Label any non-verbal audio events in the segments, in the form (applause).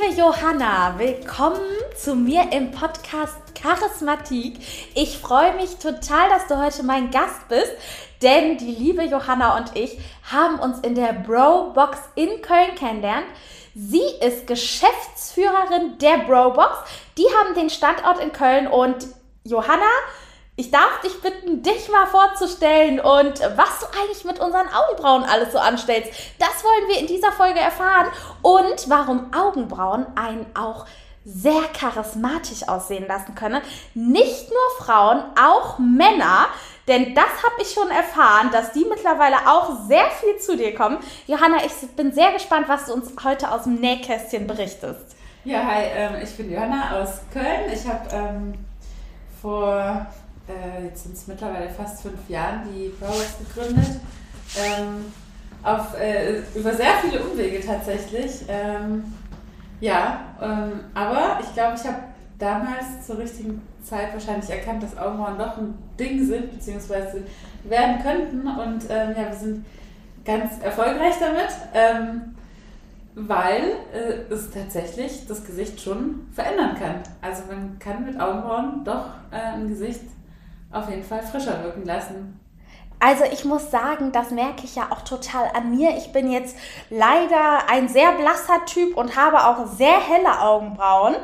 Liebe Johanna, willkommen zu mir im Podcast Charismatik. Ich freue mich total, dass du heute mein Gast bist, denn die liebe Johanna und ich haben uns in der Bro Box in Köln kennengelernt. Sie ist Geschäftsführerin der Bro Box. Die haben den Standort in Köln und Johanna, ich darf dich bitten, dich mal vorzustellen und was du eigentlich mit unseren Augenbrauen alles so anstellst. Das wollen wir in dieser Folge erfahren und warum Augenbrauen einen auch sehr charismatisch aussehen lassen können. Nicht nur Frauen, auch Männer. Denn das habe ich schon erfahren, dass die mittlerweile auch sehr viel zu dir kommen. Johanna, ich bin sehr gespannt, was du uns heute aus dem Nähkästchen berichtest. Ja, hi, ähm, ich bin Johanna aus Köln. Ich habe ähm, vor äh, jetzt sind es mittlerweile fast fünf Jahren, die Browers gegründet. Ähm, auf, äh, über sehr viele Umwege tatsächlich. Ähm, ja, ähm, aber ich glaube, ich habe damals zur richtigen Zeit wahrscheinlich erkannt, dass Augenbrauen doch ein Ding sind, beziehungsweise werden könnten. Und ähm, ja, wir sind ganz erfolgreich damit, ähm, weil äh, es tatsächlich das Gesicht schon verändern kann. Also man kann mit Augenbrauen doch äh, ein Gesicht auf jeden Fall frischer wirken lassen. Also ich muss sagen, das merke ich ja auch total an mir. Ich bin jetzt leider ein sehr blasser Typ und habe auch sehr helle Augenbrauen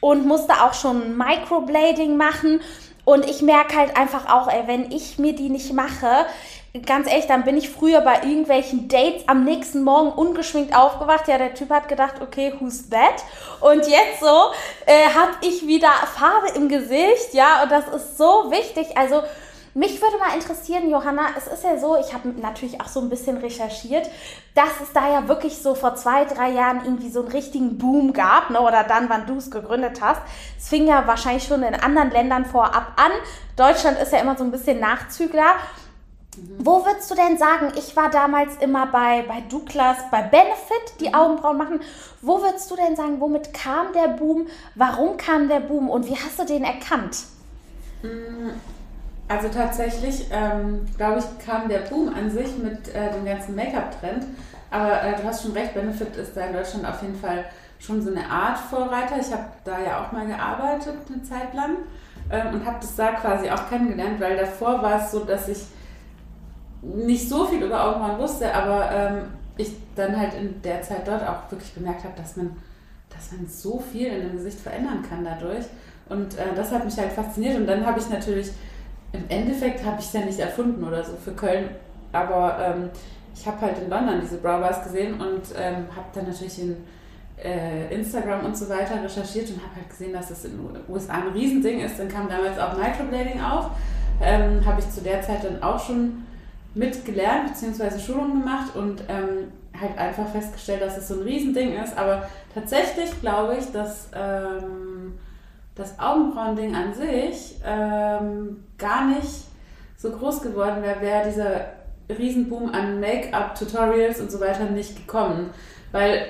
und musste auch schon Microblading machen. Und ich merke halt einfach auch, ey, wenn ich mir die nicht mache, ganz ehrlich, dann bin ich früher bei irgendwelchen Dates am nächsten Morgen ungeschminkt aufgewacht. Ja, der Typ hat gedacht, okay, who's that? Und jetzt so äh, habe ich wieder Farbe im Gesicht, ja, und das ist so wichtig. Also mich würde mal interessieren, Johanna, es ist ja so, ich habe natürlich auch so ein bisschen recherchiert, dass es da ja wirklich so vor zwei, drei Jahren irgendwie so einen richtigen Boom gab, ne? oder dann, wann du es gegründet hast. Es fing ja wahrscheinlich schon in anderen Ländern vorab an. Deutschland ist ja immer so ein bisschen Nachzügler. Mhm. Wo würdest du denn sagen, ich war damals immer bei, bei Douglas, bei Benefit, die mhm. Augenbrauen machen. Wo würdest du denn sagen, womit kam der Boom? Warum kam der Boom und wie hast du den erkannt? Mm, also tatsächlich, ähm, glaube ich, kam der Boom an sich mit äh, dem ganzen Make-up-Trend. Aber äh, du hast schon recht, Benefit ist da in Deutschland auf jeden Fall schon so eine Art Vorreiter. Ich habe da ja auch mal gearbeitet eine Zeit lang ähm, und habe das da quasi auch kennengelernt, weil davor war es so, dass ich nicht so viel über Augenbrauen wusste, aber ähm, ich dann halt in der Zeit dort auch wirklich bemerkt habe, dass man, dass man so viel in dem Gesicht verändern kann dadurch. Und äh, das hat mich halt fasziniert. Und dann habe ich natürlich, im Endeffekt habe ich es ja nicht erfunden oder so für Köln, aber ähm, ich habe halt in London diese Browbars gesehen und ähm, habe dann natürlich in äh, Instagram und so weiter recherchiert und habe halt gesehen, dass das in den USA ein Riesending ist. Dann kam damals auch Microblading auf. Ähm, habe ich zu der Zeit dann auch schon mitgelernt bzw. Schulungen gemacht und ähm, halt einfach festgestellt, dass es so ein Riesending ist. Aber tatsächlich glaube ich, dass ähm, das Augenbrauending an sich ähm, gar nicht so groß geworden wäre, wäre dieser Riesenboom an Make-up-Tutorials und so weiter nicht gekommen. Weil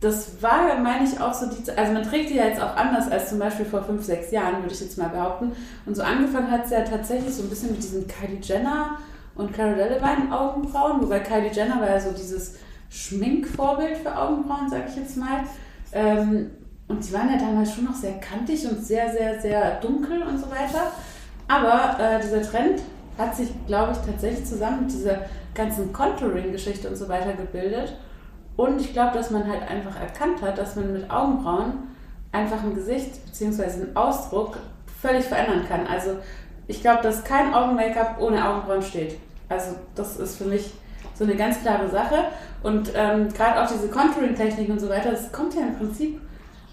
das war, meine ich, auch so die, also man trägt die ja jetzt auch anders als zum Beispiel vor fünf, sechs Jahren, würde ich jetzt mal behaupten. Und so angefangen hat es ja tatsächlich so ein bisschen mit diesem Kylie Jenner und Cara Delevingne Augenbrauen, wobei Kylie Jenner war ja so dieses Schminkvorbild für Augenbrauen, sag ich jetzt mal. Ähm, und sie waren ja damals schon noch sehr kantig und sehr, sehr, sehr dunkel und so weiter. Aber äh, dieser Trend hat sich, glaube ich, tatsächlich zusammen mit dieser ganzen Contouring-Geschichte und so weiter gebildet. Und ich glaube, dass man halt einfach erkannt hat, dass man mit Augenbrauen einfach ein Gesicht bzw. einen Ausdruck völlig verändern kann. Also ich glaube, dass kein Augen-Make-up ohne Augenbrauen steht. Also das ist für mich so eine ganz klare Sache. Und ähm, gerade auch diese Contouring-Technik und so weiter, das kommt ja im Prinzip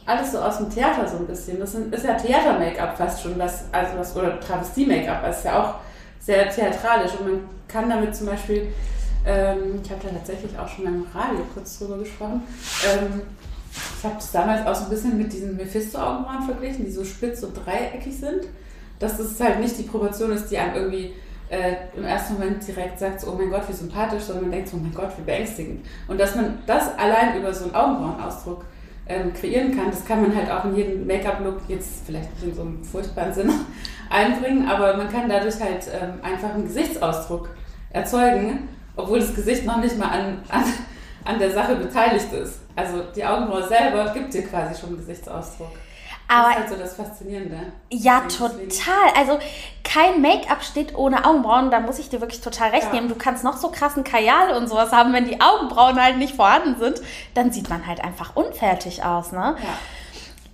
alles so aus dem Theater so ein bisschen. Das ist ja Theater-Make-up fast schon, was, also was, oder Travestie-Make-up, ist ja auch sehr theatralisch. Und man kann damit zum Beispiel, ähm, ich habe da tatsächlich auch schon beim Radio kurz drüber gesprochen, ähm, ich habe das damals auch so ein bisschen mit diesen Mephisto-Augenbrauen verglichen, die so spitz und dreieckig sind. Dass das halt nicht die Proportion ist, die einem irgendwie äh, im ersten Moment direkt sagt, oh mein Gott, wie sympathisch, sondern man denkt, oh mein Gott, wie beängstigend. Und dass man das allein über so einen Augenbrauenausdruck ähm, kreieren kann, das kann man halt auch in jedem Make-up-Look, jetzt vielleicht nicht in so einem furchtbaren Sinne, (laughs) einbringen, aber man kann dadurch halt ähm, einfach einen Gesichtsausdruck erzeugen, obwohl das Gesicht noch nicht mal an, an, an der Sache beteiligt ist. Also die Augenbraue selber gibt dir quasi schon einen Gesichtsausdruck. Aber, das ist halt so das Faszinierende. Ja, total. Also kein Make-up steht ohne Augenbrauen. Da muss ich dir wirklich total recht ja. nehmen. Du kannst noch so krassen Kajal und sowas haben, wenn die Augenbrauen halt nicht vorhanden sind, dann sieht man halt einfach unfertig aus, ne? Ja.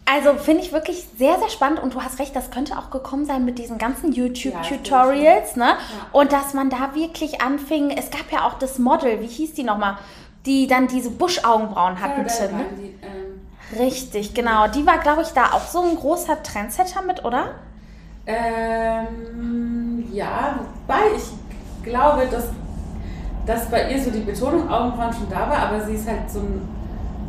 Also finde ich wirklich sehr, sehr spannend und du hast recht, das könnte auch gekommen sein mit diesen ganzen YouTube-Tutorials, ja, ne? Ja. Und dass man da wirklich anfing, es gab ja auch das Model, wie hieß die nochmal, die dann diese Busch-Augenbrauen hatte. Ja, ne? Die, ähm Richtig, genau. Die war, glaube ich, da auch so ein großer Trendsetter mit, oder? Ähm, ja, wobei ich glaube, dass, dass bei ihr so die Betonung Augenbrauen schon da war, aber sie ist halt so ein,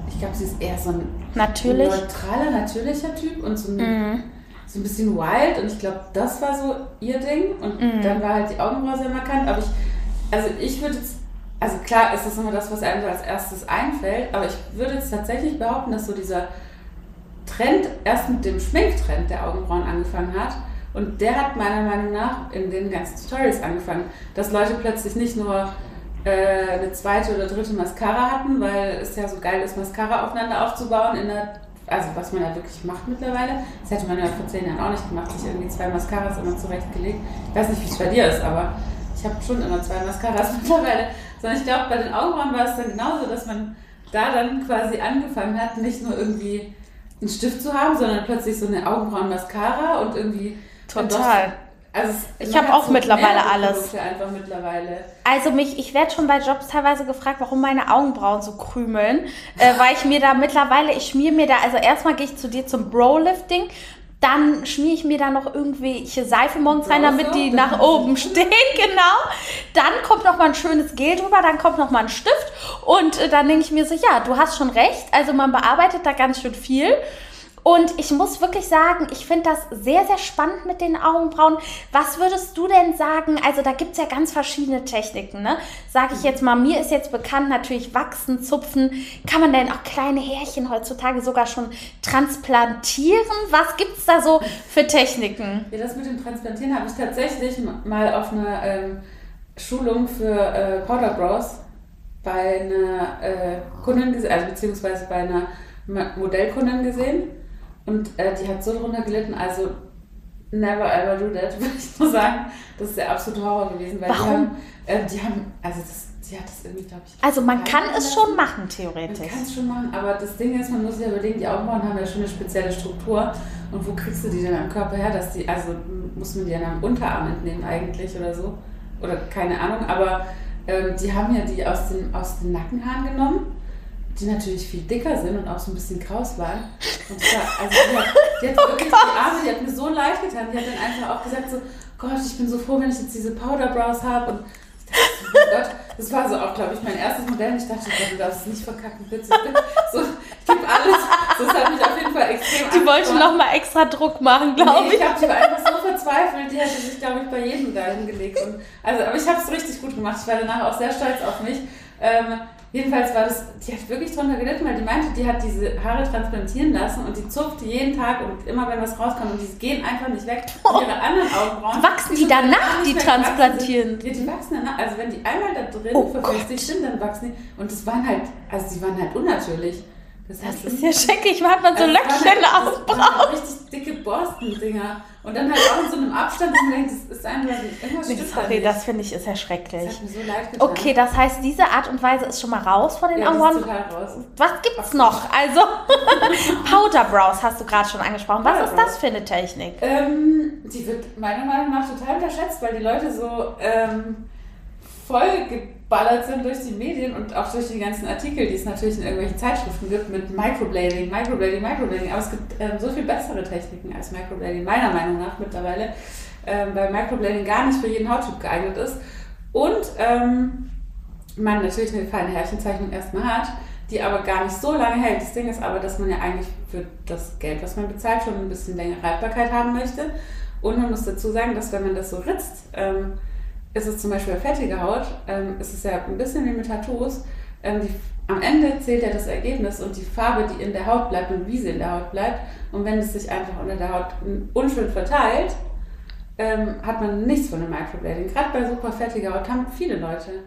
ich glaube, sie ist eher so ein Natürlich. neutraler, natürlicher Typ und so ein, mhm. so ein bisschen wild und ich glaube, das war so ihr Ding und mhm. dann war halt die Augenbraue sehr markant, aber ich, also ich würde jetzt also klar ist das immer das, was einem als erstes einfällt, aber ich würde jetzt tatsächlich behaupten, dass so dieser Trend erst mit dem Schminktrend der Augenbrauen angefangen hat. Und der hat meiner Meinung nach in den ganzen Tutorials angefangen, dass Leute plötzlich nicht nur äh, eine zweite oder dritte Mascara hatten, weil es ja so geil ist, Mascara aufeinander aufzubauen, in der, also was man da wirklich macht mittlerweile. Das hätte man ja vor zehn Jahren auch nicht gemacht, sich irgendwie zwei Mascaras immer zurechtgelegt. Ich weiß nicht, wie es bei dir ist, aber ich habe schon immer zwei Mascaras (laughs) mittlerweile. Sondern ich glaube, bei den Augenbrauen war es dann genauso, dass man da dann quasi angefangen hat, nicht nur irgendwie einen Stift zu haben, sondern plötzlich so eine Augenbrauen-Mascara und irgendwie. Total. Also ich habe auch so mittlerweile alles. Einfach mittlerweile. Also mich, ich werde schon bei Jobs teilweise gefragt, warum meine Augenbrauen so krümeln, äh, weil ich mir da mittlerweile, ich schmier mir da, also erstmal gehe ich zu dir zum Bro-Lifting, dann schmiere ich mir da noch irgendwelche Seifemons rein, damit die nach (laughs) oben stehen, genau. Dann kommt noch mal ein schönes Gel drüber, dann kommt noch mal ein Stift und äh, dann denke ich mir so, ja, du hast schon recht. Also man bearbeitet da ganz schön viel. Und ich muss wirklich sagen, ich finde das sehr, sehr spannend mit den Augenbrauen. Was würdest du denn sagen? Also da gibt es ja ganz verschiedene Techniken, ne? Sage ich jetzt mal, mir ist jetzt bekannt natürlich Wachsen, Zupfen. Kann man denn auch kleine Härchen heutzutage sogar schon transplantieren? Was gibt es da so für Techniken? Ja, das mit dem Transplantieren habe ich tatsächlich mal auf einer ähm, Schulung für äh, Powder Bros bei einer äh, Kundin also beziehungsweise bei einer Modellkundin gesehen. Und äh, die hat so drunter gelitten, also never ever do that, (laughs) würde ich nur sagen. Das ist der absolute Horror gewesen. Weil Warum? Die haben, äh, die haben also das, die hat das irgendwie, glaube ich. Also man kann es schon machen, theoretisch. Man kann es schon machen, aber das Ding ist, man muss sich überlegen, die Augenbrauen haben ja schon eine spezielle Struktur. Und wo kriegst du die denn am Körper her, dass die, also muss man die dann am Unterarm entnehmen eigentlich oder so? Oder keine Ahnung, aber ähm, die haben ja die aus, dem, aus den Nackenhaaren genommen die natürlich viel dicker sind und auch so ein bisschen kraus waren. Und zwar, also die hat, die hat oh wirklich Gott. die Arme, die hat mir so leid getan. Die hat dann einfach auch gesagt so, Gott, ich bin so froh, wenn ich jetzt diese Powder Brows habe. Und ich dachte, oh Gott, das war so auch, glaube ich, mein erstes Modell. Und ich dachte, Gott, du darfst es nicht verkacken, bitte. So, ich gebe alles. Das hat mich auf jeden Fall extrem Die wollte nochmal extra Druck machen, glaube nee, ich. ich habe einfach so verzweifelt. Die hätte sich, glaube ich, bei jedem da hingelegt. Und, also, aber ich habe es richtig gut gemacht. Ich war danach auch sehr stolz auf mich. Ähm, Jedenfalls war das, die hat wirklich drunter gelitten, weil die meinte, die hat diese Haare transplantieren lassen und die zupft jeden Tag und immer wenn was rauskommt und die gehen einfach nicht weg. Und ihre anderen Augenbrauen. Wachsen die, die danach, die transplantieren? Ja, die wachsen danach. Also wenn die einmal da drin oh verfestigt sind, dann wachsen die. Und das waren halt, also die waren halt unnatürlich. Das, das ist ja schrecklich, man hat man so also Löckchen aufbraucht. (laughs) Richtig dicke Borstendinger. Und dann halt auch in so einem Abstand, wo man denkt, das ist einfach irgendwas nee, Sorry, das finde ich ist ja schrecklich. Das hat mir so leid getan. Okay, das heißt, diese Art und Weise ist schon mal raus von den ja, raus. Was gibt's noch? Also, (laughs) Powder Brows hast du gerade schon angesprochen. Was ist das für eine Technik? Ähm, die wird meiner Meinung nach total unterschätzt, weil die Leute so ähm, voll geballert sind durch die Medien und auch durch die ganzen Artikel, die es natürlich in irgendwelchen Zeitschriften gibt mit Microblading, Microblading, Microblading. Aber es gibt ähm, so viel bessere Techniken als Microblading, meiner Meinung nach mittlerweile, ähm, weil Microblading gar nicht für jeden Hauttyp geeignet ist. Und ähm, man natürlich eine feine Härchenzeichnung erstmal hat, die aber gar nicht so lange hält. Das Ding ist aber, dass man ja eigentlich für das Geld, was man bezahlt, schon ein bisschen längere Haltbarkeit haben möchte. Und man muss dazu sagen, dass wenn man das so ritzt, ähm, ist es zum Beispiel fettige Haut, ähm, ist es ja ein bisschen wie mit Tattoos. Ähm, die, am Ende zählt ja das Ergebnis und die Farbe, die in der Haut bleibt und wie sie in der Haut bleibt. Und wenn es sich einfach unter der Haut unschön verteilt, ähm, hat man nichts von einem Microblading. Gerade bei super fettiger Haut haben viele Leute.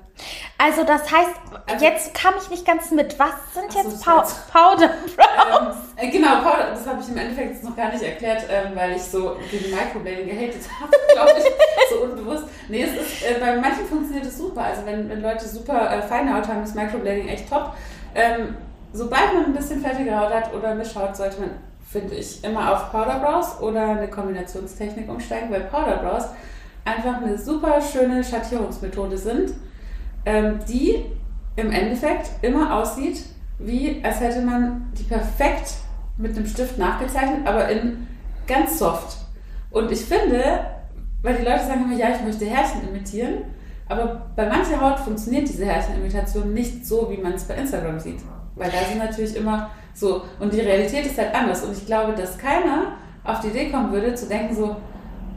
Also das heißt, also, jetzt kam ich nicht ganz mit. Was sind so, jetzt Pow Powder Brows? Ähm, äh, genau, Powder, das habe ich im Endeffekt jetzt noch gar nicht erklärt, ähm, weil ich so gegen Microblading gehatet (laughs) habe, glaube ich, so unbewusst. Nee, es ist, äh, bei manchen funktioniert es super. Also wenn, wenn Leute super äh, feine Haut haben, ist Microblading echt top. Ähm, sobald man ein bisschen fettige Haut hat oder Mischhaut, sollte man finde ich, immer auf Powder Brows oder eine Kombinationstechnik umsteigen, weil Powder Brows einfach eine super schöne Schattierungsmethode sind, ähm, die im Endeffekt immer aussieht, wie als hätte man die perfekt mit einem Stift nachgezeichnet, aber in ganz soft. Und ich finde, weil die Leute sagen immer, ja, ich möchte Härchen imitieren, aber bei mancher Haut funktioniert diese Härchenimitation nicht so, wie man es bei Instagram sieht. Weil da sind natürlich immer so, und die Realität ist halt anders. Und ich glaube, dass keiner auf die Idee kommen würde, zu denken so,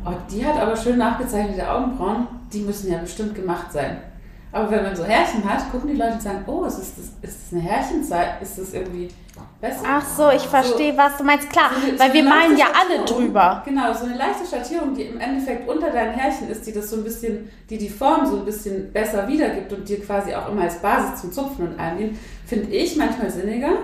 oh, die hat aber schön nachgezeichnete Augenbrauen, die müssen ja bestimmt gemacht sein. Aber wenn man so Härchen hat, gucken die Leute und sagen, oh, ist das, ist das eine Härchenzeit? Ist das irgendwie besser? Ach so, ich verstehe, so, was du meinst. Klar, so eine, weil so wir malen ja alle drüber. Genau, so eine leichte Schattierung, die im Endeffekt unter deinen Härchen ist, die das so ein bisschen, die die Form so ein bisschen besser wiedergibt und dir quasi auch immer als Basis zum Zupfen und allem finde ich manchmal sinniger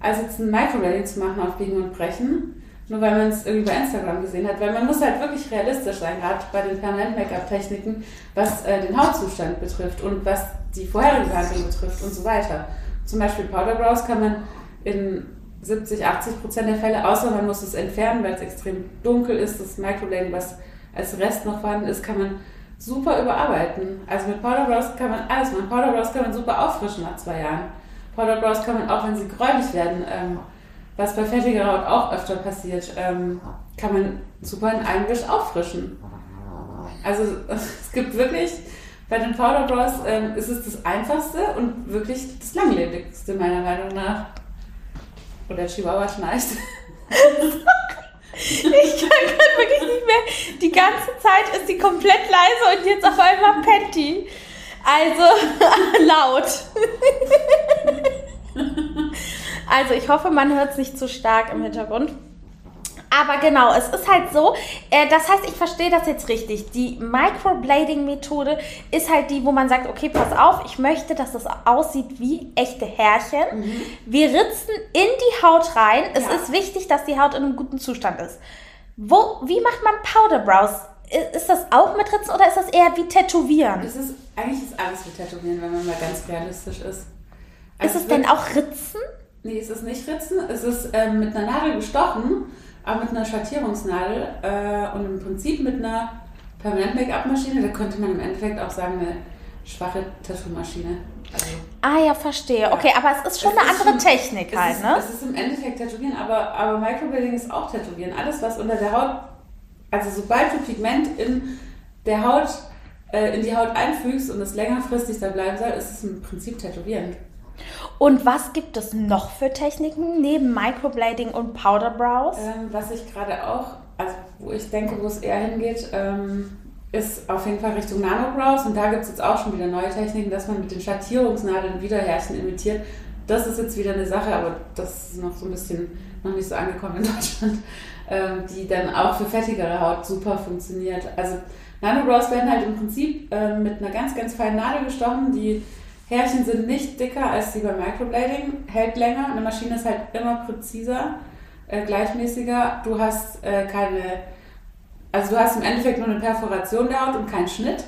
als jetzt ein Microblading zu machen auf Biegen und Brechen, nur weil man es irgendwie bei Instagram gesehen hat. Weil man muss halt wirklich realistisch sein, gerade bei den Permanent-Make-up-Techniken, was äh, den Hautzustand betrifft und was die vorherige Behandlung betrifft und so weiter. Zum Beispiel Powder Brows kann man in 70, 80 Prozent der Fälle, außer man muss es entfernen, weil es extrem dunkel ist, das Microblading, was als Rest noch vorhanden ist, kann man super überarbeiten. Also mit Powder Brows kann man alles machen. Powder Brows kann man super auffrischen nach zwei Jahren. Powder Brows man auch, wenn sie gräulich werden, ähm, was bei fettiger Haut auch öfter passiert, ähm, kann man super in einem Wisch auffrischen. Also (laughs) es gibt wirklich, bei den Powder Brows ähm, ist es das einfachste und wirklich das langlebigste meiner Meinung nach. Oder Chihuahua schnarcht. (laughs) Ich kann wirklich nicht mehr. Die ganze Zeit ist sie komplett leise und jetzt auf einmal Patty. Also (laughs) laut. also ich hoffe, man hört es nicht zu stark im Hintergrund. Aber genau, es ist halt so, äh, das heißt, ich verstehe das jetzt richtig. Die Microblading-Methode ist halt die, wo man sagt, okay, pass auf, ich möchte, dass das aussieht wie echte Härchen. Mhm. Wir ritzen in die Haut rein. Es ja. ist wichtig, dass die Haut in einem guten Zustand ist. Wo, wie macht man Powder Brows? Ist das auch mit Ritzen oder ist das eher wie Tätowieren? Es ist, eigentlich ist alles wie Tätowieren, wenn man mal ganz realistisch ist. Also ist es denn auch Ritzen? Nee, es ist nicht Ritzen. Es ist ähm, mit einer Nadel gestochen, aber mit einer Schattierungsnadel äh, und im Prinzip mit einer Permanent-Make-up-Maschine. Da könnte man im Endeffekt auch sagen, eine schwache Tattoo-Maschine. Also, ah ja, verstehe. Okay, aber es ist schon es eine ist andere schon, Technik halt, ist, ne? Es ist im Endeffekt Tätowieren, aber, aber Microblading ist auch Tätowieren. Alles, was unter der Haut also sobald du Pigment in der Haut, äh, in die Haut einfügst und es längerfristig da bleiben soll, ist es im Prinzip tätowierend. Und was gibt es noch für Techniken neben Microblading und Powder Brows? Ähm, was ich gerade auch, also wo ich denke, wo es eher hingeht, ähm, ist auf jeden Fall Richtung Nano Brows. Und da gibt es jetzt auch schon wieder neue Techniken, dass man mit den Schattierungsnadeln Wiederherrchen imitiert. Das ist jetzt wieder eine Sache, aber das ist noch so ein bisschen noch nicht so angekommen in Deutschland. Ähm, die dann auch für fettigere Haut super funktioniert. Also Nanobrows werden halt im Prinzip äh, mit einer ganz, ganz feinen Nadel gestochen. Die Härchen sind nicht dicker als die bei Microblading, hält länger. Eine Maschine ist halt immer präziser, äh, gleichmäßiger. Du hast äh, keine, also du hast im Endeffekt nur eine Perforation der Haut und keinen Schnitt.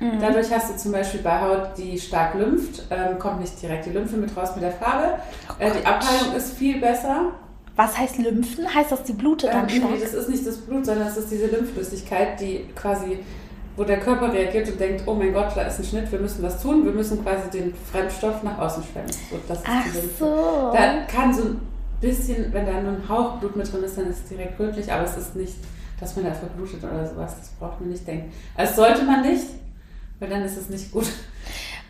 Mhm. Dadurch hast du zum Beispiel bei Haut, die stark lympht, ähm, kommt nicht direkt die Lymphe mit raus mit der Farbe. Oh äh, die Abheilung ist viel besser. Was heißt Lymphen? Heißt das, die blutet dann ähm, Nee, das ist nicht das Blut, sondern das ist diese Lymphflüssigkeit, die quasi, wo der Körper reagiert und denkt, oh mein Gott, da ist ein Schnitt, wir müssen was tun, wir müssen quasi den Fremdstoff nach außen schwemmen. So, das ist Ach die Lymphe. so. Da kann so ein bisschen, wenn da nur ein Hauch Blut mit drin ist, dann ist es direkt rötlich, aber es ist nicht, dass man da verblutet oder sowas, das braucht man nicht denken. Das sollte man nicht, weil dann ist es nicht gut.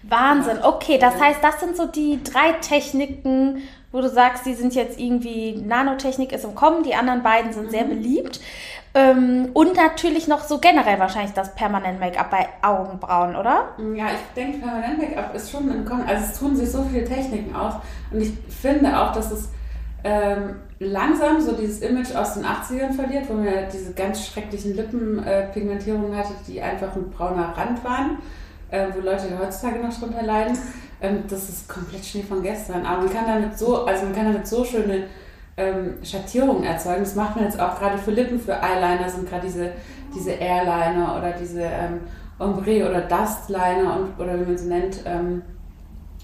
Wahnsinn. Okay, das heißt, das sind so die drei Techniken, wo du sagst, die sind jetzt irgendwie, Nanotechnik ist im Kommen, die anderen beiden sind mhm. sehr beliebt. Ähm, und natürlich noch so generell wahrscheinlich das Permanent-Make-up bei Augenbrauen, oder? Ja, ich denke, Permanent-Make-up ist schon im Kommen. Also es tun sich so viele Techniken aus. Und ich finde auch, dass es ähm, langsam so dieses Image aus den 80ern verliert, wo man ja diese ganz schrecklichen Lippenpigmentierungen äh, hatte, die einfach ein brauner Rand waren, äh, wo Leute heutzutage noch drunter leiden. Ähm, das ist komplett Schnee von gestern. Aber man kann damit so, also man kann damit so schöne ähm, Schattierungen erzeugen. Das macht man jetzt auch gerade für Lippen, für Eyeliner sind gerade diese, diese Airliner oder diese ähm, Ombre oder Dustliner und, oder wie man sie nennt, ähm,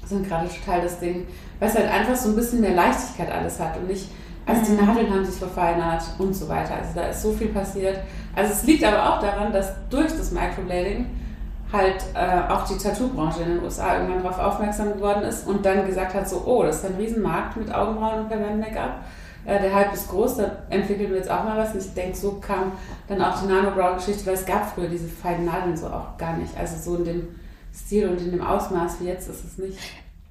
sind gerade total das Ding, weil es halt einfach so ein bisschen mehr Leichtigkeit alles hat und nicht, also die mhm. Nadeln haben sich verfeinert und so weiter. Also da ist so viel passiert. Also es liegt aber auch daran, dass durch das Microblading halt äh, auch die Tattoo-Branche in den USA irgendwann darauf aufmerksam geworden ist und dann gesagt hat, so, oh, das ist ein Riesenmarkt mit Augenbrauen und Permanent-Make-up. Äh, der Hype ist groß, da entwickeln wir jetzt auch mal was. Und ich denke, so kam dann auch die Nano-Brow-Geschichte, weil es gab früher diese feinen Nadeln so auch gar nicht. Also so in dem Stil und in dem Ausmaß wie jetzt ist es nicht.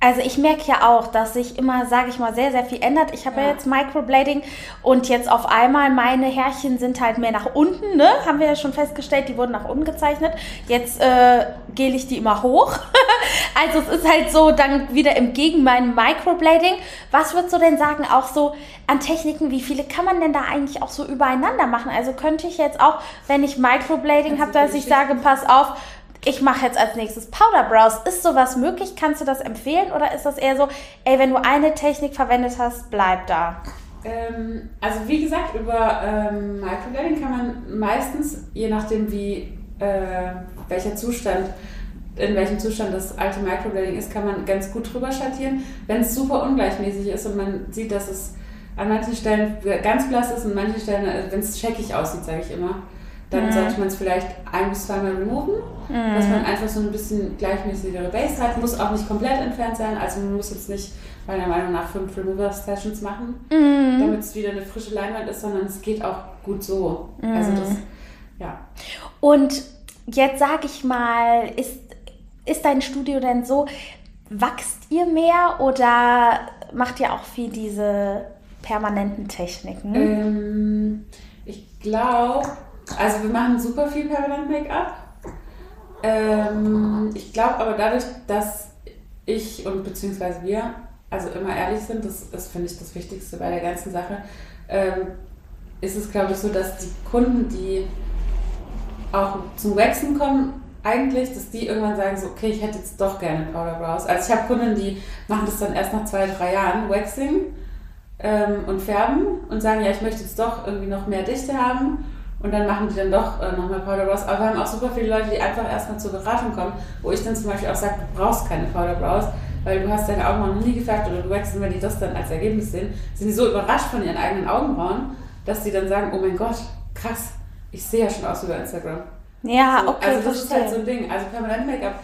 Also ich merke ja auch, dass sich immer, sage ich mal, sehr, sehr viel ändert. Ich habe ja. ja. jetzt Microblading und jetzt auf einmal meine Härchen sind halt mehr nach unten, ne? Haben wir ja schon festgestellt, die wurden nach unten gezeichnet. Jetzt äh, gele ich die immer hoch. (laughs) also es ist halt so dann wieder im Gegen meinem Microblading. Was würdest du denn sagen, auch so an Techniken, wie viele kann man denn da eigentlich auch so übereinander machen? Also könnte ich jetzt auch, wenn ich Microblading habe, dass ich sage, pass auf, ich mache jetzt als nächstes Powder Brows. Ist sowas möglich? Kannst du das empfehlen? Oder ist das eher so, ey, wenn du eine Technik verwendet hast, bleib da? Ähm, also wie gesagt, über ähm, Microblading kann man meistens, je nachdem wie, äh, welcher Zustand, in welchem Zustand das alte Microblading ist, kann man ganz gut drüber schattieren. Wenn es super ungleichmäßig ist und man sieht, dass es an manchen Stellen ganz blass ist und an manchen Stellen, äh, wenn es scheckig aussieht, sage ich immer, dann mhm. sollte man es vielleicht ein bis zweimal removen, mhm. dass man einfach so ein bisschen gleichmäßigere Base hat. Muss auch nicht komplett entfernt sein, also man muss jetzt nicht meiner Meinung nach fünf Remover-Sessions machen, mhm. damit es wieder eine frische Leinwand ist, sondern es geht auch gut so. Also das, mhm. ja. Und jetzt sage ich mal, ist, ist dein Studio denn so, wachst ihr mehr oder macht ihr auch viel diese permanenten Techniken? Ähm, ich glaube, also wir machen super viel Permanent Make-up. Ähm, ich glaube aber dadurch, dass ich und beziehungsweise wir also immer ehrlich sind, das ist, finde ich, das Wichtigste bei der ganzen Sache, ähm, ist es, glaube ich, so, dass die Kunden, die auch zum Waxen kommen, eigentlich, dass die irgendwann sagen, so, okay, ich hätte jetzt doch gerne Powder Brows. Also ich habe Kunden, die machen das dann erst nach zwei, drei Jahren, Waxing ähm, und färben und sagen, ja, ich möchte jetzt doch irgendwie noch mehr Dichte haben und dann machen die dann doch äh, nochmal Powder Brows. Aber wir haben auch super viele Leute, die einfach erstmal zur Beratung kommen, wo ich dann zum Beispiel auch sage, du brauchst keine Powder Brows, weil du hast deine Augenbrauen noch nie gefärbt oder du wachsen, wenn die das dann als Ergebnis sehen, sind die so überrascht von ihren eigenen Augenbrauen, dass die dann sagen, oh mein Gott, krass, ich sehe ja schon aus über Instagram. Ja, so, okay. Also das verstehe. ist halt so ein Ding. Also Permanent Make-up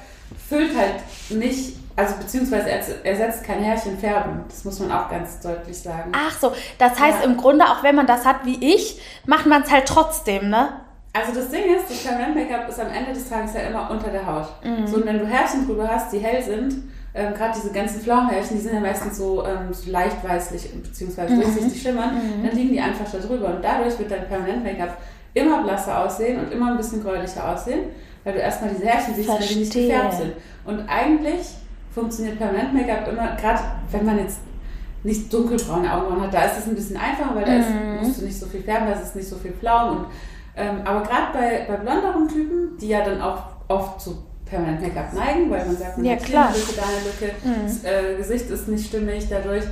füllt halt nicht also beziehungsweise er ersetzt kein Härchenfärben. Das muss man auch ganz deutlich sagen. Ach so, das heißt ja. im Grunde, auch wenn man das hat wie ich, macht man es halt trotzdem, ne? Also das Ding ist, das Permanent-Make-up ist am Ende des Tages ja immer unter der Haut. Mhm. So, und wenn du Härchen drüber hast, die hell sind, ähm, gerade diese ganzen Pflaumenhärchen, die sind ja meistens so, ähm, so leicht weißlich bzw. Mhm. durchsichtig schimmern, mhm. dann liegen die einfach da drüber. Und dadurch wird dein Permanent-Make-up immer blasser aussehen und immer ein bisschen gräulicher aussehen, weil du erstmal diese Härchen siehst, weil die nicht gefärbt sind. Und eigentlich funktioniert Permanent Make-up immer, gerade wenn man jetzt nicht dunkelbraune Augenbrauen hat, da ist es ein bisschen einfacher, weil da ist, mhm. musst du nicht so viel färben, da ist nicht so viel Pflaumen. Und, ähm, aber gerade bei, bei blonderen Typen, die ja dann auch oft zu Permanent Make-up neigen, weil man sagt, man ja, hat hier eine Lücke, da eine Lücke, mhm. das äh, Gesicht ist nicht stimmig dadurch.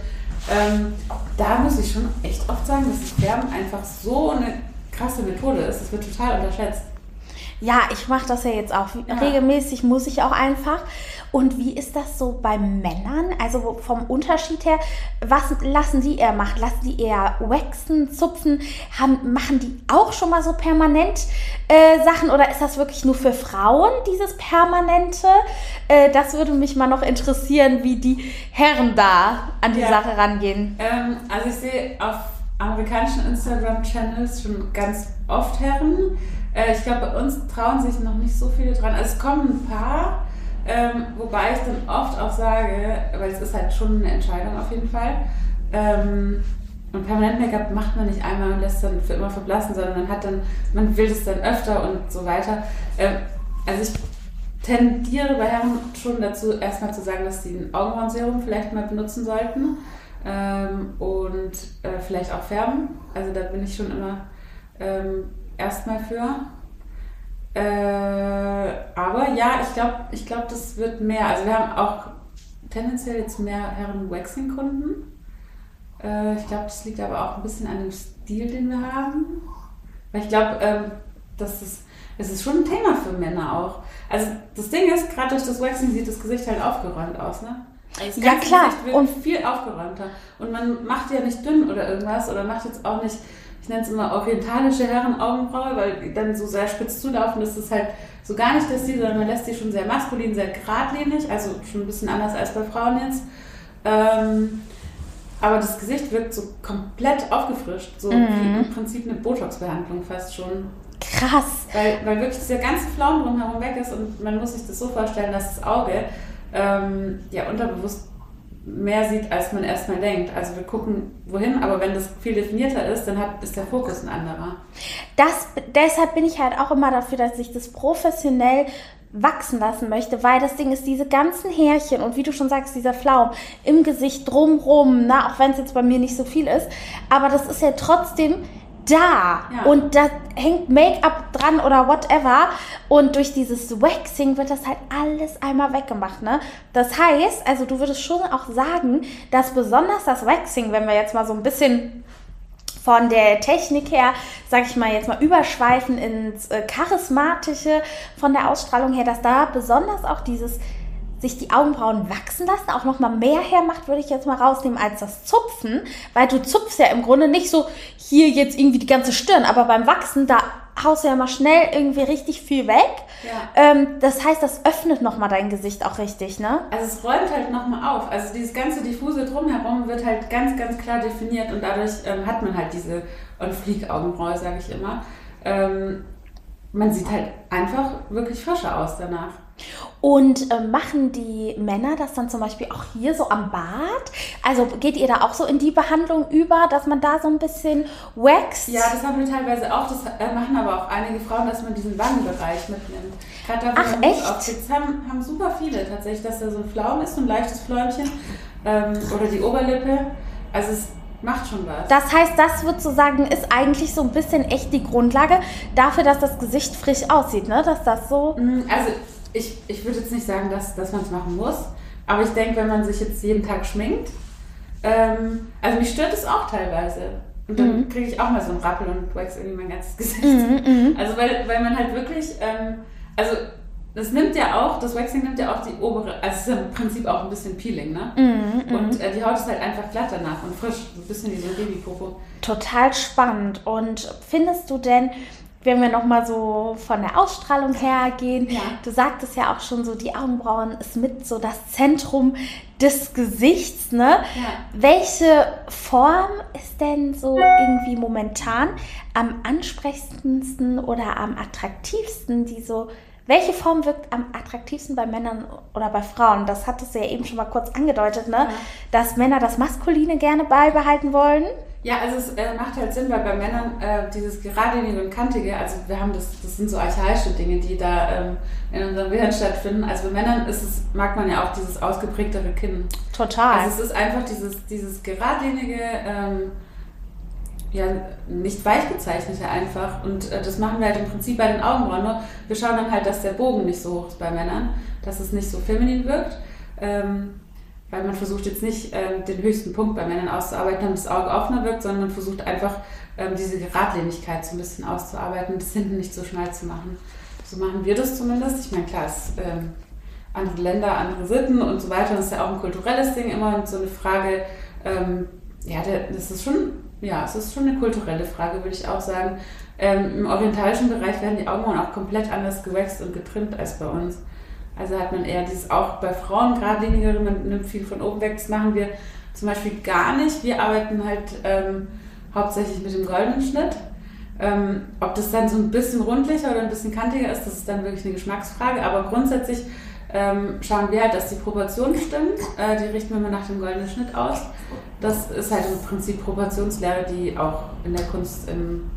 Ähm, da muss ich schon echt oft sagen, dass das Färben einfach so eine krasse Methode ist. Das wird total unterschätzt. Ja, ich mache das ja jetzt auch ja. regelmäßig, muss ich auch einfach. Und wie ist das so bei Männern? Also vom Unterschied her, was lassen die eher machen? Lassen die eher waxen, zupfen? Haben, machen die auch schon mal so permanent äh, Sachen oder ist das wirklich nur für Frauen, dieses Permanente? Äh, das würde mich mal noch interessieren, wie die Herren da an die ja. Sache rangehen. Ähm, also ich sehe auf amerikanischen Instagram-Channels schon ganz oft Herren. Äh, ich glaube, bei uns trauen sich noch nicht so viele dran. Also es kommen ein paar, Ähm, wobei ich dann oft auch sage, weil es ist halt schon eine Entscheidung auf jeden Fall. Ähm, und permanent Make-up macht man nicht einmal und lässt dann für immer verblassen, sondern man hat dann, man will es dann öfter und so weiter. Ähm, also ich tendiere bei Herren schon dazu, erstmal zu sagen, dass sie ein Augenbrauenserum vielleicht mal benutzen sollten ähm, und äh, vielleicht auch färben. Also da bin ich schon immer ähm, erstmal für. Äh, aber ja, ich glaube, ich glaub, das wird mehr. Also wir haben auch tendenziell jetzt mehr Herren-Waxing-Kunden. Äh, ich glaube, das liegt aber auch ein bisschen an dem Stil, den wir haben. Weil ich glaube, ähm, das, das ist schon ein Thema für Männer auch. Also das Ding ist, gerade durch das Waxing sieht das Gesicht halt aufgeräumt aus, ne? Das ja klar. Gesicht wird und viel aufgeräumter. Und man macht ja nicht dünn oder irgendwas oder macht jetzt auch nicht, ich nenne es immer orientalische Herrenaugenbraue, weil die dann so sehr spitz zulaufen, das ist halt so gar nicht der Stil, sondern man lässt die schon sehr maskulin, sehr geradlinig, also schon ein bisschen anders als bei Frauen jetzt. Ähm, aber das Gesicht wirkt so komplett aufgefrischt, so mhm. wie im Prinzip eine Botox-Behandlung fast schon. Krass. Weil, weil wirklich dieser ganze Flaum drumherum weg ist und man muss sich das so vorstellen, dass das Auge ähm, ja unterbewusst mehr sieht, als man erstmal denkt. Also wir gucken wohin, aber wenn das viel definierter ist, dann hat, ist der Fokus ein anderer. Das, deshalb bin ich halt auch immer dafür, dass ich das professionell wachsen lassen möchte, weil das Ding ist, diese ganzen Härchen und wie du schon sagst, dieser Flaum im Gesicht drumrum, na, auch wenn es jetzt bei mir nicht so viel ist, aber das ist ja trotzdem da ja. und da hängt Make-up dran oder whatever und durch dieses Waxing wird das halt alles einmal weggemacht, ne? Das heißt, also du würdest schon auch sagen, dass besonders das Waxing, wenn wir jetzt mal so ein bisschen von der Technik her, sag ich mal jetzt mal überschweifen ins äh, charismatische, von der Ausstrahlung her, dass da besonders auch dieses sich die Augenbrauen wachsen lassen, auch noch mal mehr hermacht, würde ich jetzt mal rausnehmen, als das Zupfen, weil du zupfst ja im Grunde nicht so hier jetzt irgendwie die ganze Stirn, aber beim Wachsen, da haust du ja mal schnell irgendwie richtig viel weg. Ja. Ähm, das heißt, das öffnet noch mal dein Gesicht auch richtig, ne? Also es räumt halt noch mal auf. Also dieses ganze diffuse drumherum wird halt ganz, ganz klar definiert und dadurch ähm, hat man halt diese On-Fleek-Augenbraue, sage ich immer. Ähm, man sieht halt einfach wirklich frischer aus danach. Und äh, machen die Männer das dann zum Beispiel auch hier so am Bart? Also geht ihr da auch so in die Behandlung über, dass man da so ein bisschen wächst? Ja, das haben wir teilweise auch. Das äh, machen aber auch einige Frauen, dass man diesen Wangenbereich mitnimmt. Gerade da, Ach, echt? Aufsitzt, haben, haben super viele tatsächlich, dass da so ein Flaum ist, so ein leichtes Fläumchen. Ähm, oder die Oberlippe. Also es macht schon was. Das heißt, das wird so sagen, ist eigentlich so ein bisschen echt die Grundlage dafür, dass das Gesicht frisch aussieht, ne? Dass das so. Mm, also ich, ich würde jetzt nicht sagen, dass, dass man es machen muss, aber ich denke, wenn man sich jetzt jeden Tag schminkt, ähm, also mich stört es auch teilweise. Und dann mhm. kriege ich auch mal so einen Rappel und wax irgendwie mein ganzes (laughs) Gesicht. Mhm, mhm, also weil, weil man halt wirklich, ähm, also das nimmt ja auch, das Waxing nimmt ja auch die obere, also es ist im Prinzip auch ein bisschen Peeling, ne? Mm, und äh, die Haut ist halt einfach glatt danach und frisch, so ein bisschen wie so ein Babypopo. Total spannend. Und findest du denn, wenn wir nochmal so von der Ausstrahlung her gehen, ja. du sagtest ja auch schon so, die Augenbrauen ist mit so das Zentrum des Gesichts, ne? Ja. Welche Form ist denn so irgendwie momentan am ansprechendsten oder am attraktivsten, die so welche Form wirkt am attraktivsten bei Männern oder bei Frauen? Das hattest du ja eben schon mal kurz angedeutet, ne? Ja. Dass Männer das Maskuline gerne beibehalten wollen. Ja, also es äh, macht halt Sinn, weil bei Männern äh, dieses geradlinige und kantige, also wir haben das, das sind so archaische Dinge, die da ähm, in unserem Gehirn stattfinden. Also bei Männern ist es, mag man ja auch dieses ausgeprägtere Kinn. Total. Also es ist einfach dieses, dieses geradlinige, ähm, ja, nicht weich gezeichnete einfach. Und äh, das machen wir halt im Prinzip bei den Augenbrauen. Nur wir schauen dann halt, dass der Bogen nicht so hoch ist bei Männern, dass es nicht so feminin wirkt. Ähm, weil man versucht jetzt nicht ähm, den höchsten Punkt bei Männern auszuarbeiten, damit das Auge offener wirkt, sondern man versucht einfach ähm, diese Geradlinigkeit so ein bisschen auszuarbeiten und das hinten nicht so schmal zu machen. So machen wir das zumindest. Ich meine, klar, es ähm, andere Länder, andere Sitten und so weiter. Das ist ja auch ein kulturelles Ding immer und so eine Frage, ähm, ja, das ist schon ja, es ist schon eine kulturelle Frage, würde ich auch sagen. Ähm, Im orientalischen Bereich werden die Augenbrauen auch komplett anders gewächst und getrimmt als bei uns. Also hat man eher dieses auch bei Frauen geradlinigere, man nimmt viel von oben weg. Das machen wir zum Beispiel gar nicht. Wir arbeiten halt ähm, hauptsächlich mit dem goldenen Schnitt. Ähm, ob das dann so ein bisschen rundlicher oder ein bisschen kantiger ist, das ist dann wirklich eine Geschmacksfrage. Aber grundsätzlich ähm, schauen wir halt, dass die Proportionen stimmen. Äh, die richten wir mal nach dem goldenen Schnitt aus. Das ist halt im Prinzip Proportionslehre, die auch in der Kunst im,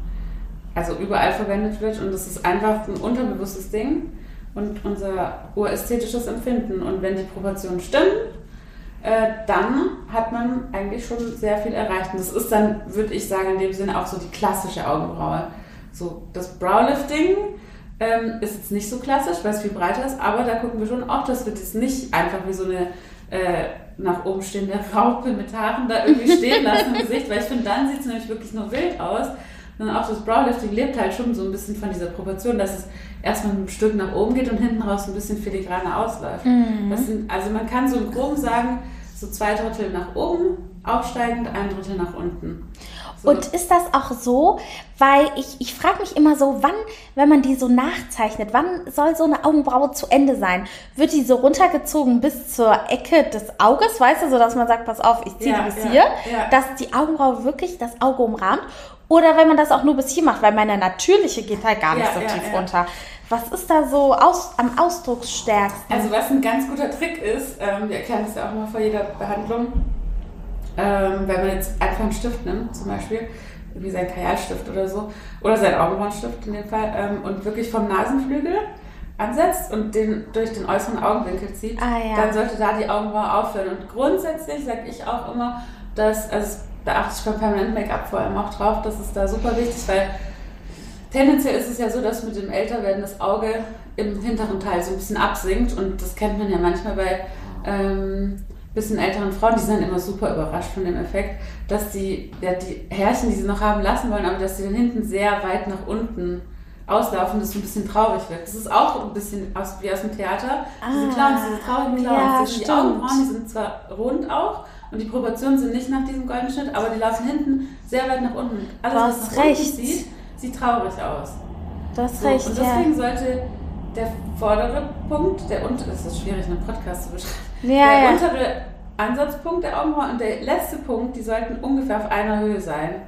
also überall verwendet wird. Und das ist einfach ein unterbewusstes Ding und unser urästhetisches Empfinden. Und wenn die Proportionen stimmen, äh, dann hat man eigentlich schon sehr viel erreicht. Und das ist dann, würde ich sagen, in dem Sinne auch so die klassische Augenbraue. So das Browlifting ähm, ist jetzt nicht so klassisch, weil es viel breiter ist, aber da gucken wir schon auch, dass wir das nicht einfach wie so eine äh, nach oben stehende Raupe mit Haaren da irgendwie stehen lassen im Gesicht, weil ich finde, dann sieht es nämlich wirklich nur wild aus. Sondern auch das Browlifting lebt halt schon so ein bisschen von dieser Proportion, dass es erstmal ein Stück nach oben geht und hinten raus ein bisschen filigraner ausläuft. Mhm. Sind, also man kann so im Groben sagen, so zwei Drittel nach oben aufsteigend, ein Drittel nach unten. So. Und ist das auch so, weil ich, ich frage mich immer so, wann, wenn man die so nachzeichnet, wann soll so eine Augenbraue zu Ende sein? Wird die so runtergezogen bis zur Ecke des Auges, weißt du, so dass man sagt, pass auf, ich ziehe ja, die bis ja, hier, ja. dass die Augenbraue wirklich das Auge umrahmt? Oder wenn man das auch nur bis hier macht, weil meine natürliche geht halt gar nicht so tief runter. Was ist da so aus, am ausdrucksstärksten? Also was ein ganz guter Trick ist, ähm, wir erklären das ja auch immer vor jeder Behandlung, ähm, wenn man jetzt einfach einen Stift nimmt, zum Beispiel, wie sein Kajalstift oder so, oder sein Augenbrauenstift in dem Fall, ähm, und wirklich vom Nasenflügel ansetzt und den durch den äußeren Augenwinkel zieht, ah, ja. dann sollte da die Augenbraue aufhören. Und grundsätzlich sage ich auch immer, dass, also da achte ich beim Permanent Make-up vor allem auch drauf, das ist da super wichtig, weil tendenziell ist es ja so, dass mit dem Älterwerden das Auge im hinteren Teil so ein bisschen absinkt und das kennt man ja manchmal bei ähm, bisschen älteren Frauen, die sind dann immer super überrascht von dem Effekt, dass die, ja, die Härchen, die sie noch haben lassen wollen, aber dass sie dann hinten sehr weit nach unten auslaufen, das so ein bisschen traurig wird. Das ist auch ein bisschen aus, wie aus dem Theater. Ah, diese Clowns, diese traurigen Clowns. Ja, die Augenbrauen, die sind zwar rund auch und die Proportionen sind nicht nach diesem goldenen Schnitt, aber die laufen hinten sehr weit nach unten. Alles, was nach recht. unten sieht, sieht traurig aus. Das so, recht, Und deswegen ja. sollte der vordere Punkt, der untere, das ist schwierig, einen Podcast zu beschreiben, ja, der ja. untere Ansatzpunkt der Augenbraue und der letzte Punkt, die sollten ungefähr auf einer Höhe sein,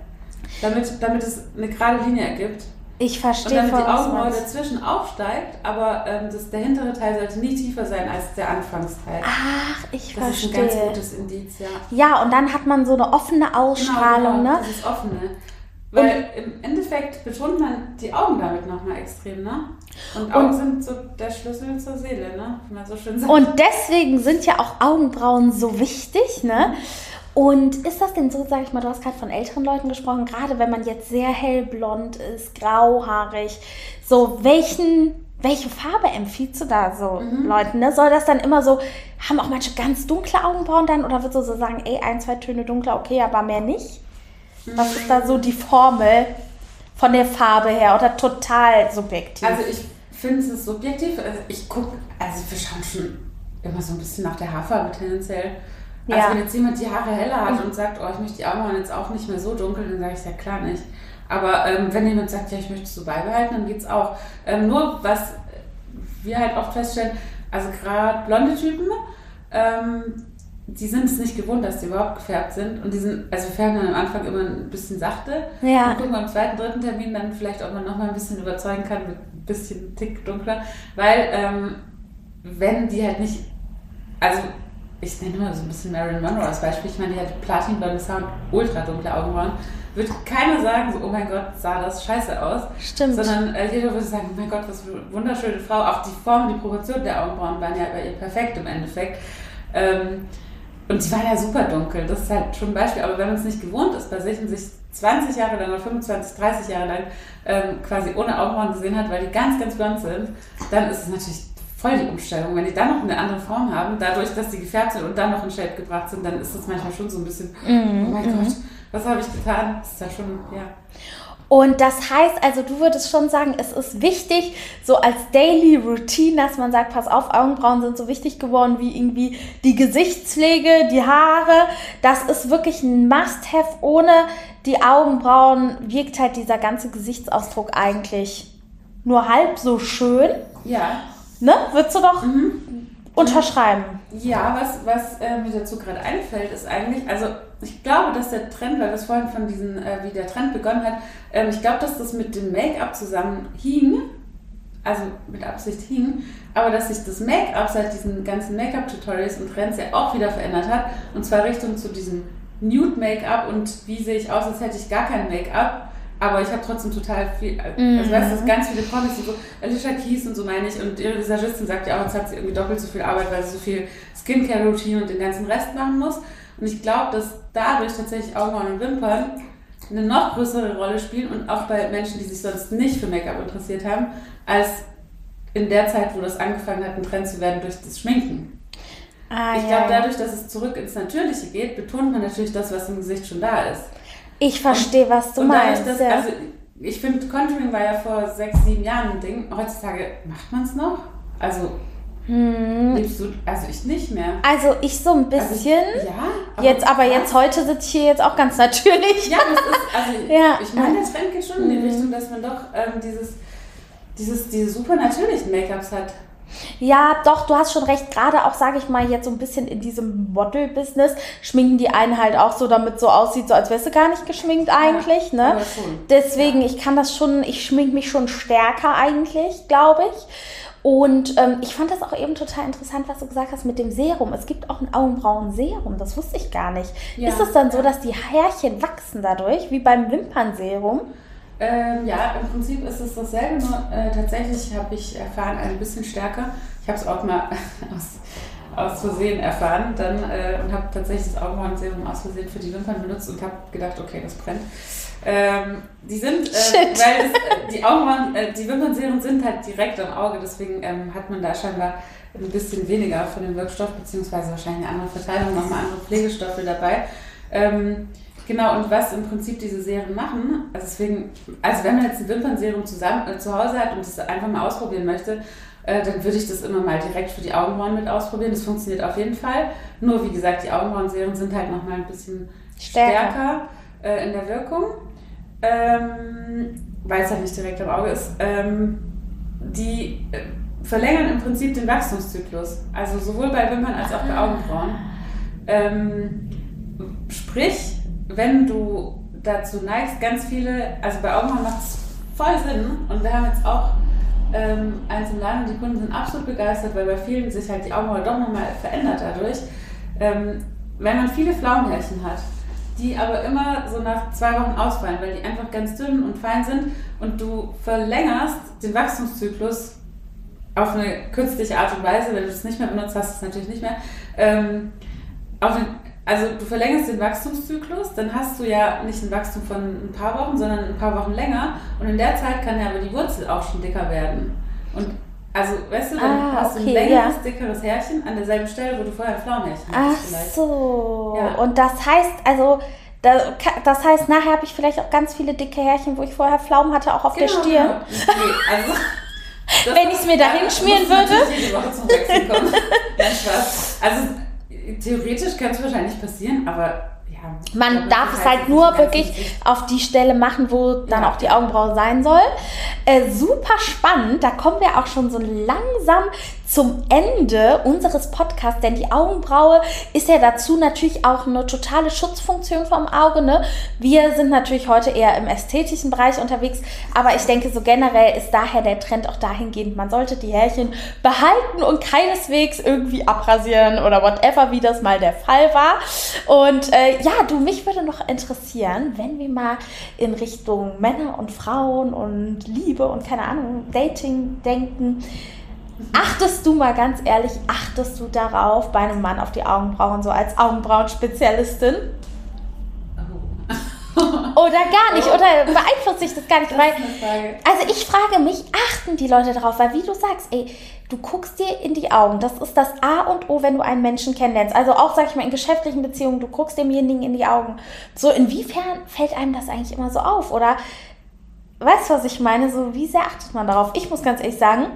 damit, damit es eine gerade Linie ergibt. Ich verstehe. Und damit die Augenbraue dazwischen aufsteigt, aber ähm, das, der hintere Teil sollte nicht tiefer sein als der Anfangsteil. Ach, ich das verstehe. Das ist ein ganz gutes Indiz, ja. Ja, und dann hat man so eine offene Ausstrahlung, genau, genau, ne? Das ist offene. Weil und, im Endeffekt betont man die Augen damit nochmal extrem, ne? Und Augen und, sind so der Schlüssel zur Seele, ne? Wie man so schön sagt. Und deswegen sind ja auch Augenbrauen so wichtig, ne? Und ist das denn so, sag ich mal, du hast gerade von älteren Leuten gesprochen, gerade wenn man jetzt sehr hellblond ist, grauhaarig, so welchen, welche Farbe empfiehlst du da so mhm. Leuten? Ne? Soll das dann immer so, haben auch manche ganz dunkle Augenbrauen dann oder würdest du so sagen, ey, ein, zwei Töne dunkler, okay, aber mehr nicht? Was ist da so die Formel von der Farbe her oder total subjektiv? Also ich finde es ist subjektiv. Also ich gucke, also wir schauen schon immer so ein bisschen nach der Haarfarbe tendenziell. Also ja. wenn jetzt jemand die Haare heller hat und sagt, oh, ich möchte die Augenbrauen jetzt auch nicht mehr so dunkel, dann sage ich ja klar nicht. Aber ähm, wenn jemand sagt, ja, ich möchte es so beibehalten, dann geht es auch. Ähm, nur was wir halt oft feststellen, also gerade blonde Typen, ähm, die sind es nicht gewohnt, dass die überhaupt gefärbt sind. Und die sind, also wir färben dann am Anfang immer ein bisschen sachte. Ja. Und gucken beim zweiten, dritten Termin dann vielleicht, ob man nochmal ein bisschen überzeugen kann mit ein bisschen Tick dunkler. Weil, ähm, wenn die halt nicht, also ich nenne immer so ein bisschen Marilyn Monroe als Beispiel. Ich meine, die hat platinblondes Haar und ultra dunkle Augenbrauen. Wird keiner sagen, so, oh mein Gott, sah das scheiße aus. Stimmt. Sondern äh, jeder würde sagen, oh mein Gott, was für eine wunderschöne Frau. Auch die Form, die Proportion der Augenbrauen waren ja bei ihr perfekt im Endeffekt. Ähm, und die waren ja super dunkel, das ist halt schon ein Beispiel. Aber wenn man es nicht gewohnt ist, bei sich und sich 20 Jahre lang oder 25, 30 Jahre lang ähm, quasi ohne Augenbrauen gesehen hat, weil die ganz, ganz blond sind, dann ist es natürlich voll die Umstellung. Wenn die dann noch eine andere Form haben, dadurch, dass die gefärbt sind und dann noch in Shape gebracht sind, dann ist das manchmal schon so ein bisschen, mm, oh mein mm. Gott, was habe ich getan? Das ist ja schon, ja. Und das heißt, also du würdest schon sagen, es ist wichtig, so als Daily Routine, dass man sagt, pass auf, Augenbrauen sind so wichtig geworden wie irgendwie die Gesichtspflege, die Haare. Das ist wirklich ein Must-Have. Ohne die Augenbrauen wirkt halt dieser ganze Gesichtsausdruck eigentlich nur halb so schön. Ja. Ne? Würdest du doch mhm. unterschreiben? Ja, was, was äh, mir dazu gerade einfällt, ist eigentlich, also ich glaube, dass der Trend, weil das vorhin von diesen, äh, wie der Trend begonnen hat, ähm, ich glaube, dass das mit dem Make-up zusammen hing. also mit Absicht hing, aber dass sich das Make-up seit diesen ganzen Make-up-Tutorials und Trends ja auch wieder verändert hat. Und zwar Richtung zu diesem Nude-Make-up und wie sehe ich aus, als hätte ich gar kein Make-up. Aber ich habe trotzdem total viel, also Mhm. weißt du, ganz viele Promis und so, Alicia Keys und so meine ich. Und ihre Visagistin sagt ja auch, jetzt hat sie irgendwie doppelt so viel Arbeit, weil sie so viel Skincare-Routine und den ganzen Rest machen muss. Und ich glaube, dass dadurch tatsächlich Augenbrauen und Wimpern eine noch größere Rolle spielen und auch bei Menschen, die sich sonst nicht für Make-up interessiert haben, als in der Zeit, wo das angefangen hat, ein Trend zu werden durch das Schminken. Ah, ich ja. glaube, dadurch, dass es zurück ins Natürliche geht, betont man natürlich das, was im Gesicht schon da ist. Ich verstehe, was du und meinst. dass, ja. also ich finde, Contouring war ja vor sechs, sieben Jahren ein Ding. Heutzutage macht man es noch. Also, Hm. du, also ich nicht mehr. Also ich so ein Also, bisschen. ja, jetzt, aber jetzt heute sitze ich hier jetzt auch ganz natürlich. Ja, das ist, also (laughs) Ja. ich meine, der Trend geht schon in die Mhm. Richtung, dass man doch ähm, dieses, dieses, diese super natürlichen Make-ups hat. Ja, doch, du hast schon recht. Gerade auch, sage ich mal, jetzt so ein bisschen in diesem Model-Business schminken die einen halt auch so, damit so aussieht, so als wärst du gar nicht geschminkt eigentlich, Ja, ne? Deswegen, ich kann das schon, ich schmink mich schon stärker eigentlich, glaube ich. Und ähm, ich fand das auch eben total interessant, was du gesagt hast mit dem Serum. Es gibt auch ein Augenbrauenserum, das wusste ich gar nicht. Ja, Ist es dann so, ja. dass die Härchen wachsen dadurch, wie beim Wimpernserum? Ähm, ja, im Prinzip ist es dasselbe, nur äh, tatsächlich habe ich erfahren, ein bisschen stärker. Ich habe es auch mal (laughs) aus, aus Versehen erfahren dann äh, und habe tatsächlich das Augenbrauenserum aus Versehen für die Wimpern benutzt und habe gedacht, okay, das brennt. Ähm, die sind, äh, weil das, äh, die Augenbrauen, äh, die Wimpernserien sind halt direkt am Auge, deswegen ähm, hat man da scheinbar ein bisschen weniger von dem Wirkstoff, beziehungsweise wahrscheinlich eine andere Verteilung, nochmal andere Pflegestoffe dabei. Ähm, genau, und was im Prinzip diese Serien machen, also deswegen, also wenn man jetzt ein Wimpernserum zusammen, äh, zu Hause hat und das einfach mal ausprobieren möchte, äh, dann würde ich das immer mal direkt für die Augenbrauen mit ausprobieren. Das funktioniert auf jeden Fall. Nur wie gesagt, die Augenbrauenserien sind halt nochmal ein bisschen Stärker. stärker, äh, in der Wirkung, ähm, weil es halt nicht direkt am Auge ist. Ähm, die äh, verlängern im Prinzip den Wachstumszyklus. Also sowohl bei Wimpern als auch bei Augenbrauen. Ähm, sprich, wenn du dazu neigst, ganz viele, also bei Augenbrauen macht es voll Sinn und wir haben jetzt auch ähm, eins im Laden die Kunden sind absolut begeistert, weil bei vielen sich halt die Augenbraue doch nochmal verändert dadurch. Ähm, wenn man viele Pflaumenhärchen hat, die aber immer so nach zwei Wochen ausfallen, weil die einfach ganz dünn und fein sind und du verlängerst den Wachstumszyklus auf eine künstliche Art und Weise, wenn du das nicht mehr benutzt, hast du es natürlich nicht mehr. Ähm, auf den, also du verlängerst den Wachstumszyklus, dann hast du ja nicht ein Wachstum von ein paar Wochen, sondern ein paar Wochen länger und in der Zeit kann ja aber die Wurzel auch schon dicker werden. Und also, weißt du, dann Ah, hast du ein okay, längeres, ja. dickeres Härchen an derselben Stelle, wo du vorher ein Pflaumenhärchen Ach hattest vielleicht. so. Ja. Und das heißt, also, das heißt, nachher habe ich vielleicht auch ganz viele dicke Härchen, wo ich vorher Pflaumen hatte, auch auf der Stirn. Genau. Nee, also, (laughs) Wenn ich's mir da Ja, hinschmieren musst du würde? jede Woche zum Wechseln kommen. (laughs) Nein, Spaß. Also theoretisch kann es wahrscheinlich passieren, aber ja. Man darf es halt nur wirklich wichtig. auf die Stelle machen, wo dann Ja. auch die Augenbraue sein soll. Äh, super spannend. Da kommen wir auch schon so langsam zum Ende unseres Podcasts, denn die Augenbraue ist ja dazu natürlich auch eine totale Schutzfunktion vom Auge. Ne? Wir sind natürlich heute eher im ästhetischen Bereich unterwegs, aber ich denke, so generell ist daher der Trend auch dahingehend, man sollte die Härchen behalten und keineswegs irgendwie abrasieren oder whatever, wie das mal der Fall war. Und äh, ja, du, mich würde noch interessieren, wenn wir mal in Richtung Männer und Frauen und Liebe und keine Ahnung, Dating denken. Achtest du mal ganz ehrlich, achtest du darauf bei einem Mann auf die Augenbrauen, so als Augenbrauenspezialistin? Oder gar nicht? Oder beeinflusst sich das gar nicht? Das Weil, also ich frage mich, achten die Leute darauf? Weil wie du sagst, ey, du guckst dir in die Augen. Das ist das A und O, wenn du einen Menschen kennenlernst. Also auch, sag ich mal, in geschäftlichen Beziehungen, du guckst demjenigen in die Augen. So, inwiefern fällt einem das eigentlich immer so auf? Oder weißt du, was ich meine? So, wie sehr achtet man darauf? Ich muss ganz ehrlich sagen,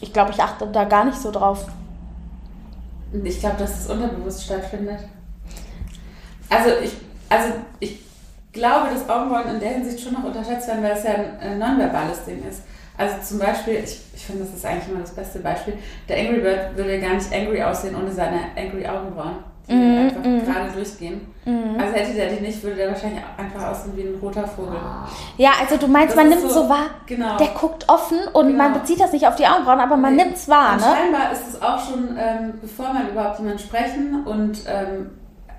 ich glaube, ich achte da gar nicht so drauf. Ich glaube, dass es unterbewusst stattfindet. Also ich, also ich glaube, dass Augenbrauen in der Hinsicht schon noch unterschätzt werden, weil es ja ein nonverbales Ding ist. Also zum Beispiel, ich, ich finde, das ist eigentlich immer das beste Beispiel. Der Angry Bird würde gar nicht angry aussehen ohne seine angry Augenbrauen. Die mhm, einfach mhm. gerade durchgehen. Mhm. Also hätte der die nicht, würde der wahrscheinlich einfach aussehen wie ein roter Vogel. Ja, also du meinst, das man nimmt so, so, wahr, genau. der guckt offen und genau. man bezieht das nicht auf die Augenbrauen, aber man nee. nimmt es wahr, ne? Scheinbar ist es auch schon, ähm, bevor man überhaupt jemanden sprechen und ähm,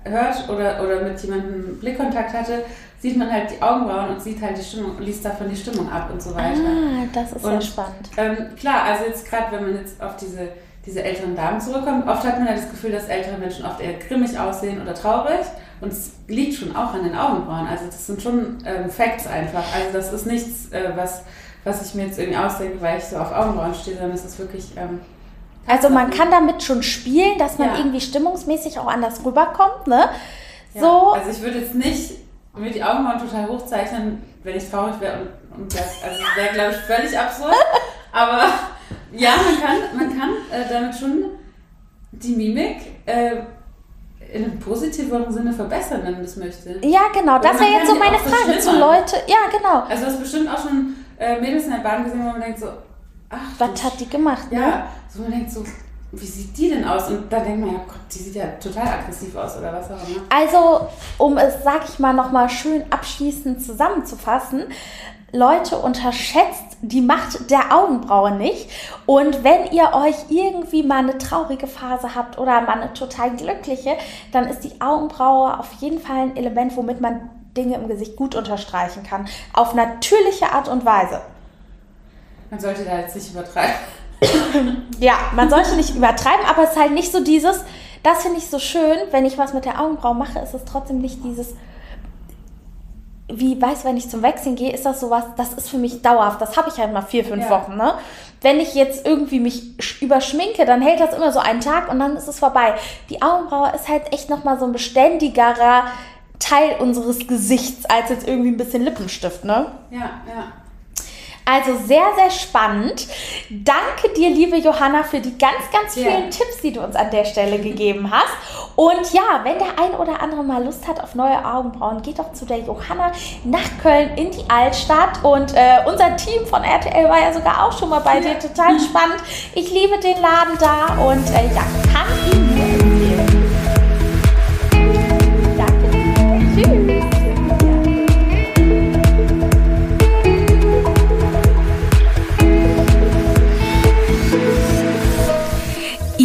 hört oder, oder mit jemandem Blickkontakt hatte, sieht man halt die Augenbrauen und sieht halt die Stimmung, liest davon die Stimmung ab und so weiter. Ah, das ist und, sehr spannend. Ähm, klar, also jetzt gerade, wenn man jetzt auf diese, diese älteren Damen zurückkommt, oft hat man ja das Gefühl, dass ältere Menschen oft eher grimmig aussehen oder traurig. Und es liegt schon auch an den Augenbrauen. Also das sind schon ähm, Facts einfach. Also das ist nichts, äh, was, was ich mir jetzt irgendwie ausdenke, weil ich so auf Augenbrauen stehe, sondern es ist wirklich... Ähm, also man kann damit schon spielen, dass man ja. irgendwie stimmungsmäßig auch anders rüberkommt, ne? So. Ja, also ich würde jetzt nicht mir die Augenbrauen total hochzeichnen, wenn ich traurig wäre und, und das, also das wäre, glaube ich, völlig absurd. (laughs) Aber ja, man kann, man kann äh, damit schon die Mimik äh, in einem positiveren Sinne verbessern, wenn man das möchte. Ja, genau. Das wäre jetzt so meine Frage zu Leute. Ja, genau. Also du hast bestimmt auch schon äh, Mädels in der Bahn gesehen, wo man denkt so, ach. Was hat die gemacht? Ja, ne? so man denkt so, wie sieht die denn aus? Und da denkt man ja, Gott, die sieht ja total aggressiv aus oder was auch immer. Also, um es, sag ich mal, nochmal schön abschließend zusammenzufassen, Leute, unterschätzt die Macht der Augenbraue nicht. Und wenn ihr euch irgendwie mal eine traurige Phase habt oder mal eine total glückliche, dann ist die Augenbraue auf jeden Fall ein Element, womit man Dinge im Gesicht gut unterstreichen kann. Auf natürliche Art und Weise. Man sollte da jetzt nicht übertreiben ja, man sollte nicht übertreiben, aber es ist halt nicht so dieses, das finde ich so schön, wenn ich was mit der Augenbraue mache, ist es trotzdem nicht dieses, wie, weiß, wenn ich zum Wechseln gehe, ist das sowas, das ist für mich dauerhaft. Das habe ich halt mal vier, fünf ja. Wochen, ne? Wenn ich jetzt irgendwie mich überschminke, dann hält das immer so einen Tag und dann ist es vorbei. Die Augenbraue ist halt echt nochmal so ein beständigerer Teil unseres Gesichts als jetzt irgendwie ein bisschen Lippenstift, ne? Ja, ja. Also sehr, sehr spannend. Danke dir, liebe Johanna, für die ganz, ganz vielen ja. Tipps, die du uns an der Stelle gegeben hast. Und ja, wenn der ein oder andere mal Lust hat auf neue Augenbrauen, geht doch zu der Johanna nach Köln in die Altstadt. Und äh, unser Team von RTL war ja sogar auch schon mal bei dir. Total spannend. Ich liebe den Laden da und äh, ja, kann